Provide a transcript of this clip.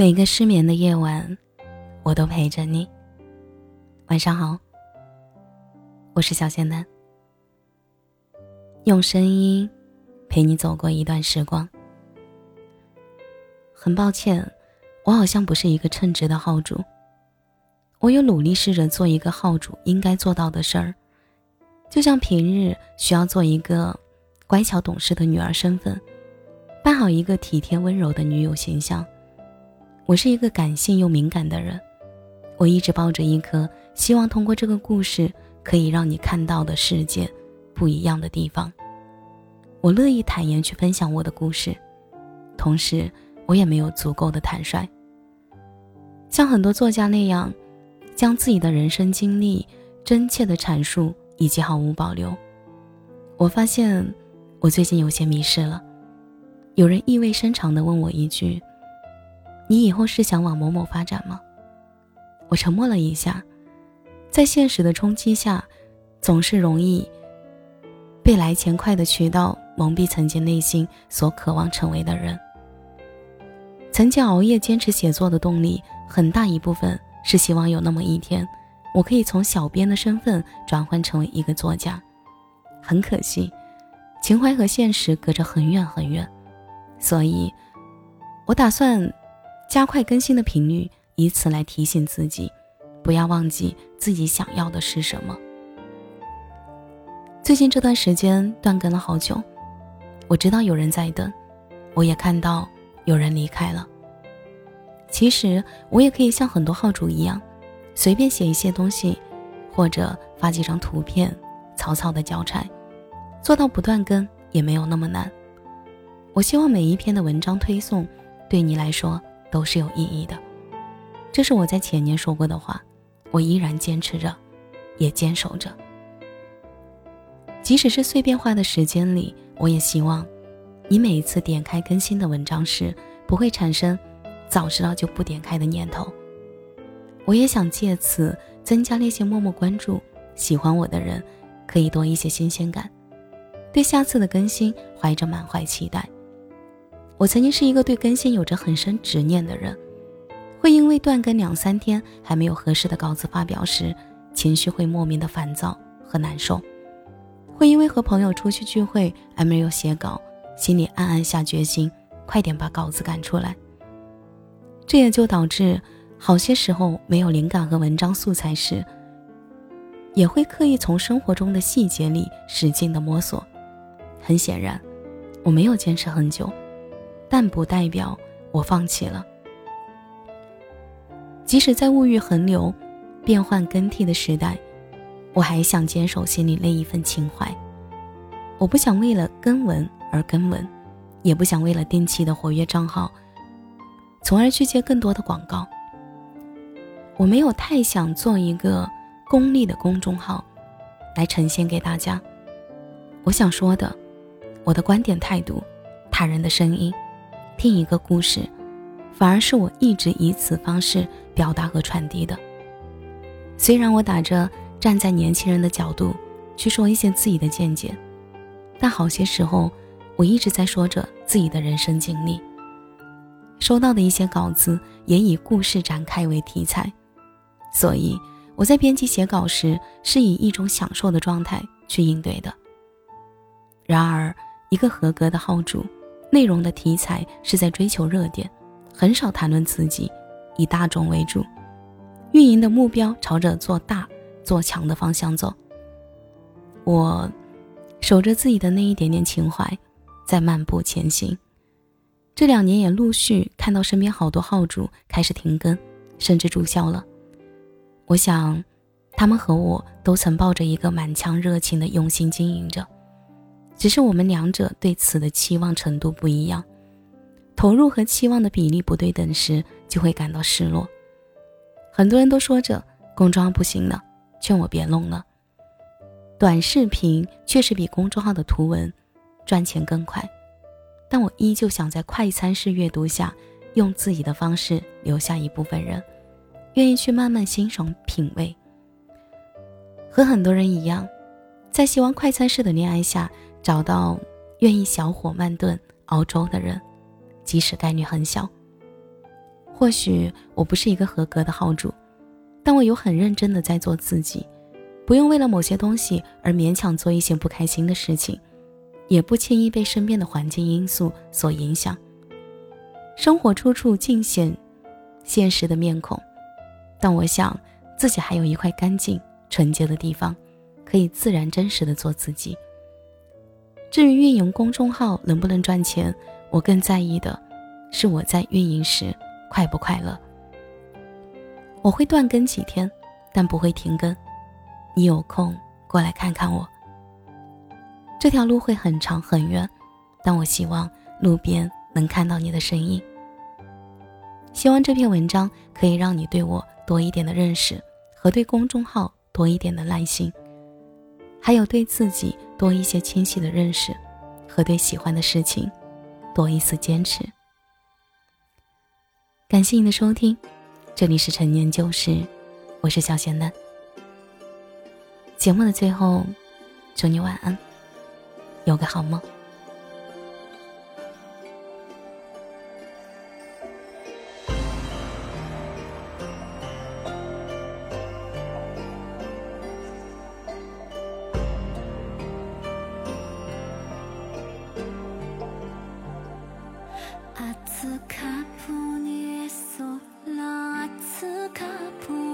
每个失眠的夜晚，我都陪着你。晚上好，我是小仙丹，用声音陪你走过一段时光。很抱歉，我好像不是一个称职的号主。我有努力试着做一个号主应该做到的事儿，就像平日需要做一个乖巧懂事的女儿身份，扮好一个体贴温柔的女友形象。我是一个感性又敏感的人，我一直抱着一颗希望通过这个故事可以让你看到的世界不一样的地方。我乐意坦言去分享我的故事，同时我也没有足够的坦率，像很多作家那样，将自己的人生经历真切的阐述以及毫无保留。我发现我最近有些迷失了，有人意味深长地问我一句。你以后是想往某某发展吗？我沉默了一下，在现实的冲击下，总是容易被来钱快的渠道蒙蔽曾经内心所渴望成为的人。曾经熬夜坚持写作的动力，很大一部分是希望有那么一天，我可以从小编的身份转换成为一个作家。很可惜，情怀和现实隔着很远很远，所以，我打算。加快更新的频率，以此来提醒自己，不要忘记自己想要的是什么。最近这段时间断更了好久，我知道有人在等，我也看到有人离开了。其实我也可以像很多号主一样，随便写一些东西，或者发几张图片，草草的交差，做到不断更也没有那么难。我希望每一篇的文章推送，对你来说。都是有意义的，这是我在前年说过的话，我依然坚持着，也坚守着。即使是碎片化的时间里，我也希望，你每一次点开更新的文章时，不会产生早知道就不点开的念头。我也想借此增加那些默默关注、喜欢我的人，可以多一些新鲜感，对下次的更新怀着满怀期待。我曾经是一个对更新有着很深执念的人，会因为断更两三天还没有合适的稿子发表时，情绪会莫名的烦躁和难受；会因为和朋友出去聚会而没有写稿，心里暗暗下决心，快点把稿子赶出来。这也就导致好些时候没有灵感和文章素材时，也会刻意从生活中的细节里使劲的摸索。很显然，我没有坚持很久。但不代表我放弃了。即使在物欲横流、变幻更替的时代，我还想坚守心里那一份情怀。我不想为了更文而更文，也不想为了定期的活跃账号，从而去接更多的广告。我没有太想做一个功利的公众号，来呈现给大家我想说的，我的观点态度，他人的声音。听一个故事，反而是我一直以此方式表达和传递的。虽然我打着站在年轻人的角度去说一些自己的见解，但好些时候我一直在说着自己的人生经历。收到的一些稿子也以故事展开为题材，所以我在编辑写稿时是以一种享受的状态去应对的。然而，一个合格的号主。内容的题材是在追求热点，很少谈论自己，以大众为主。运营的目标朝着做大、做强的方向走。我守着自己的那一点点情怀，在漫步前行。这两年也陆续看到身边好多号主开始停更，甚至注销了。我想，他们和我都曾抱着一个满腔热情的用心经营着。只是我们两者对此的期望程度不一样，投入和期望的比例不对等时，就会感到失落。很多人都说着公众号不行了，劝我别弄了。短视频确实比公众号的图文赚钱更快，但我依旧想在快餐式阅读下，用自己的方式留下一部分人，愿意去慢慢欣赏品味。和很多人一样，在希望快餐式的恋爱下。找到愿意小火慢炖熬粥的人，即使概率很小。或许我不是一个合格的号主，但我有很认真的在做自己，不用为了某些东西而勉强做一些不开心的事情，也不轻易被身边的环境因素所影响。生活处处尽显现实的面孔，但我想自己还有一块干净纯洁的地方，可以自然真实的做自己。至于运营公众号能不能赚钱，我更在意的是我在运营时。快不快乐？我会断更几天，但不会停更。你有空过来看看我。这条路会很长很远，但我希望路边能看到你的身影。希望这篇文章可以让你对我多一点的认识，和对公众号多一点的耐心，还有对自己多一些清晰的认识，和对喜欢的事情多一丝坚持。感谢你的收听，这里是陈年旧事，我是小贤蛋。节目的最后，祝你晚安，有个好梦。不